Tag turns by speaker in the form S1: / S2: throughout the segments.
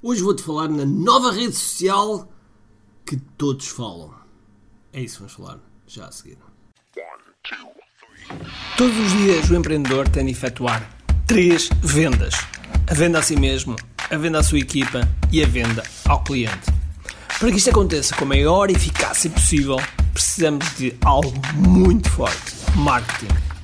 S1: Hoje vou-te falar na nova rede social que todos falam. É isso que vamos falar já a seguir. Todos os dias o empreendedor tem de efetuar três vendas: a venda a si mesmo, a venda à sua equipa e a venda ao cliente. Para que isto aconteça com a maior eficácia possível, precisamos de algo muito forte: marketing.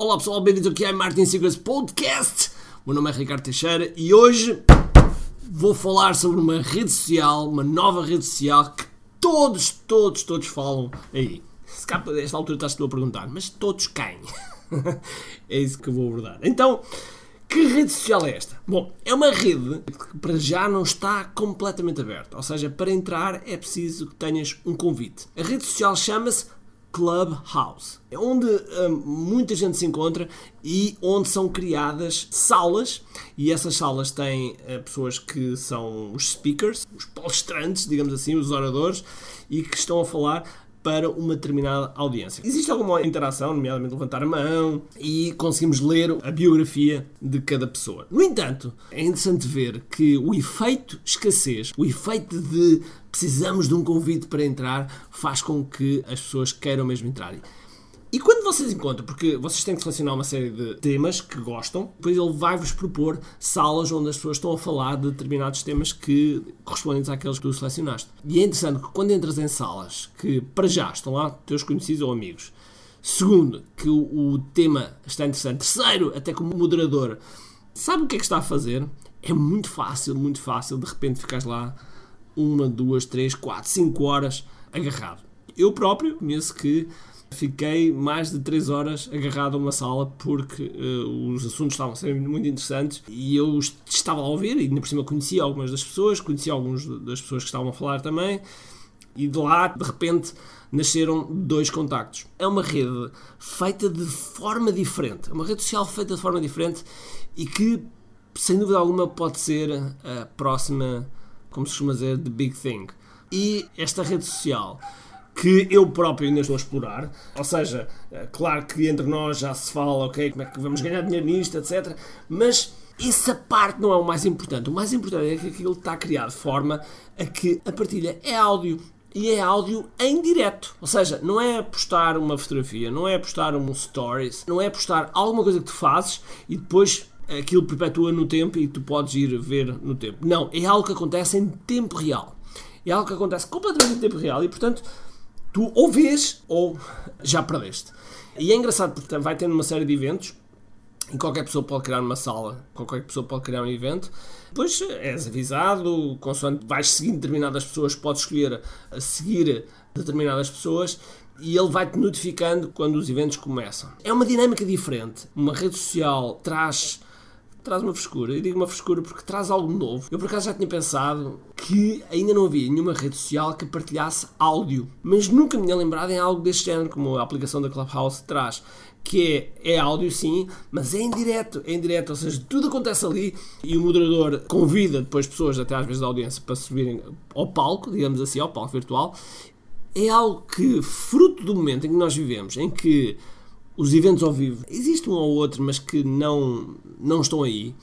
S1: Olá pessoal, bem-vindos ao QI Marketing Secrets Podcast. Meu nome é Ricardo Teixeira e hoje vou falar sobre uma rede social, uma nova rede social que todos, todos, todos falam aí. Se a esta altura estás-te a perguntar, mas todos quem? é isso que eu vou abordar. Então, que rede social é esta? Bom, é uma rede que para já não está completamente aberta. Ou seja, para entrar é preciso que tenhas um convite. A rede social chama-se Clubhouse. É onde hum, muita gente se encontra e onde são criadas salas, e essas salas têm uh, pessoas que são os speakers, os palestrantes, digamos assim, os oradores, e que estão a falar para uma determinada audiência. Existe alguma interação, nomeadamente levantar a mão, e conseguimos ler a biografia de cada pessoa. No entanto, é interessante ver que o efeito escassez, o efeito de precisamos de um convite para entrar, faz com que as pessoas queiram mesmo entrar. E quando vocês encontram, porque vocês têm que selecionar uma série de temas que gostam, depois ele vai-vos propor salas onde as pessoas estão a falar de determinados temas que correspondem àqueles que tu selecionaste. E é interessante que quando entras em salas que para já estão lá teus conhecidos ou amigos, segundo, que o, o tema está interessante, terceiro, até como moderador, sabe o que é que está a fazer? É muito fácil, muito fácil, de repente ficares lá uma, duas, três, quatro, cinco horas agarrado. Eu próprio conheço que Fiquei mais de 3 horas agarrado a uma sala porque uh, os assuntos estavam sempre muito interessantes e eu estava a ouvir e ainda por cima conhecia algumas das pessoas, conhecia algumas das pessoas que estavam a falar também e de lá de repente nasceram dois contactos. É uma rede feita de forma diferente, é uma rede social feita de forma diferente e que sem dúvida alguma pode ser a próxima, como se costuma dizer, the big thing. E esta rede social que eu próprio ainda estou a explorar. Ou seja, é claro que entre nós já se fala, ok, como é que vamos ganhar dinheiro nisto, etc. Mas essa parte não é o mais importante. O mais importante é que aquilo está criado de forma a que a partilha é áudio. E é áudio em direto. Ou seja, não é postar uma fotografia, não é postar um stories, não é postar alguma coisa que tu fazes e depois aquilo perpetua no tempo e tu podes ir ver no tempo. Não, é algo que acontece em tempo real. É algo que acontece completamente em tempo real e, portanto, tu ou vês ou já perdeste. E é engraçado porque vai tendo uma série de eventos e qualquer pessoa pode criar uma sala, qualquer pessoa pode criar um evento. Depois és avisado, consoante vais seguindo determinadas pessoas, podes escolher a seguir determinadas pessoas e ele vai-te notificando quando os eventos começam. É uma dinâmica diferente. Uma rede social traz traz uma frescura. Eu digo uma frescura porque traz algo novo. Eu por acaso já tinha pensado que ainda não havia nenhuma rede social que partilhasse áudio, mas nunca me tinha lembrado em algo deste género, como a aplicação da Clubhouse traz. Que é, é áudio sim, mas é em direto, é em direto, ou seja, tudo acontece ali e o moderador convida depois pessoas, até às vezes da audiência, para subirem ao palco, digamos assim, ao palco virtual. É algo que, fruto do momento em que nós vivemos, em que os eventos ao vivo, existe um ou outro, mas que não, não estão aí,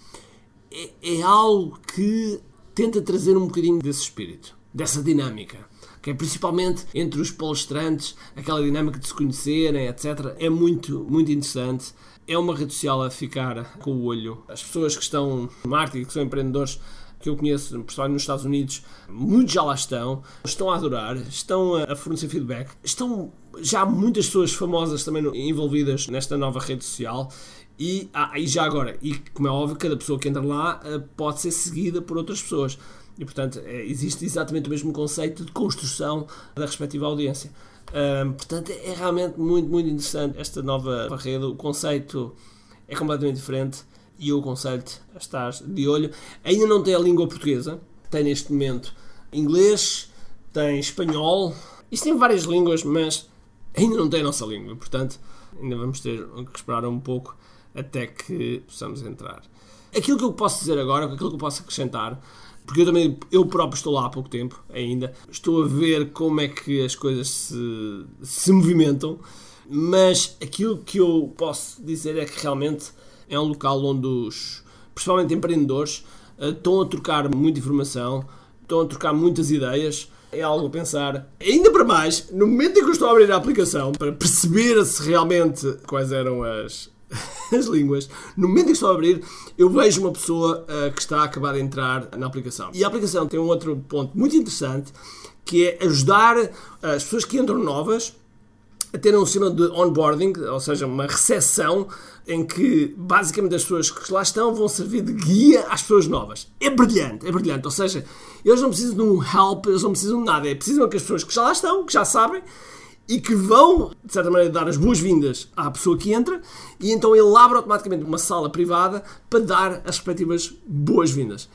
S1: é, é algo que tenta trazer um bocadinho desse espírito, dessa dinâmica que é principalmente entre os palestrantes, aquela dinâmica de se conhecerem, etc. É muito, muito interessante. É uma rede social a ficar com o olho. As pessoas que estão no marketing, que são empreendedores, que eu conheço, principalmente nos Estados Unidos, muitos já lá estão, estão a adorar, estão a fornecer feedback, estão já muitas pessoas famosas também envolvidas nesta nova rede social e, ah, e já agora, e como é óbvio, cada pessoa que entra lá uh, pode ser seguida por outras pessoas. E portanto, é, existe exatamente o mesmo conceito de construção da respectiva audiência. Um, portanto, é realmente muito, muito interessante esta nova rede. O conceito é completamente diferente e eu aconselho-te a estar de olho. Ainda não tem a língua portuguesa, tem neste momento inglês, tem espanhol, isto tem várias línguas, mas ainda não tem a nossa língua, portanto, ainda vamos ter que esperar um pouco até que possamos entrar. Aquilo que eu posso dizer agora, aquilo que eu posso acrescentar, porque eu também, eu próprio estou lá há pouco tempo ainda, estou a ver como é que as coisas se, se movimentam, mas aquilo que eu posso dizer é que realmente é um local onde os, principalmente empreendedores, eh, estão a trocar muita informação, estão a trocar muitas ideias, é algo a pensar. Ainda para mais, no momento em que eu estou a abrir a aplicação, para perceber se realmente quais eram as, as línguas, no momento em que estou a abrir, eu vejo uma pessoa uh, que está a acabar de entrar na aplicação. E a aplicação tem um outro ponto muito interessante, que é ajudar as pessoas que entram novas a terem um sistema de onboarding, ou seja, uma recepção em que basicamente as pessoas que lá estão vão servir de guia às pessoas novas. É brilhante, é brilhante. Ou seja, eles não precisam de um help, eles não precisam de nada. É precisam que as pessoas que já lá estão, que já sabem, e que vão, de certa maneira, dar as boas-vindas à pessoa que entra, e então ele abre automaticamente uma sala privada para dar as respectivas boas-vindas.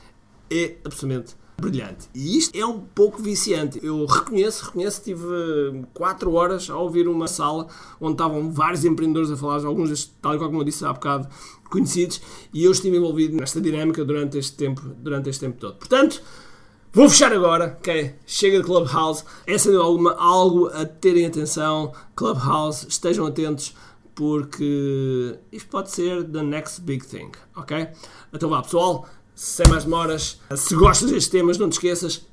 S1: É absolutamente brilhante. E isto é um pouco viciante. Eu reconheço, reconheço, tive 4 horas a ouvir uma sala onde estavam vários empreendedores a falar, alguns tal e qual como eu disse há bocado, conhecidos, e eu estive envolvido nesta dinâmica durante este tempo, durante este tempo todo. Portanto, Vou fechar agora, ok? Chega de Clubhouse. É sem alguma algo a terem atenção. Clubhouse, estejam atentos porque isto pode ser the next big thing, ok? Então vá, pessoal sem mais demoras, se gostas destes temas, não te esqueças,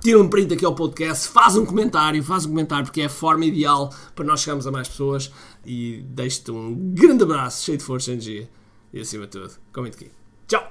S1: tira um print aqui ao podcast, faz um comentário, faz um comentário porque é a forma ideal para nós chegarmos a mais pessoas e deixo-te um grande abraço, cheio de força e energia e acima de tudo, comente aqui. Tchau!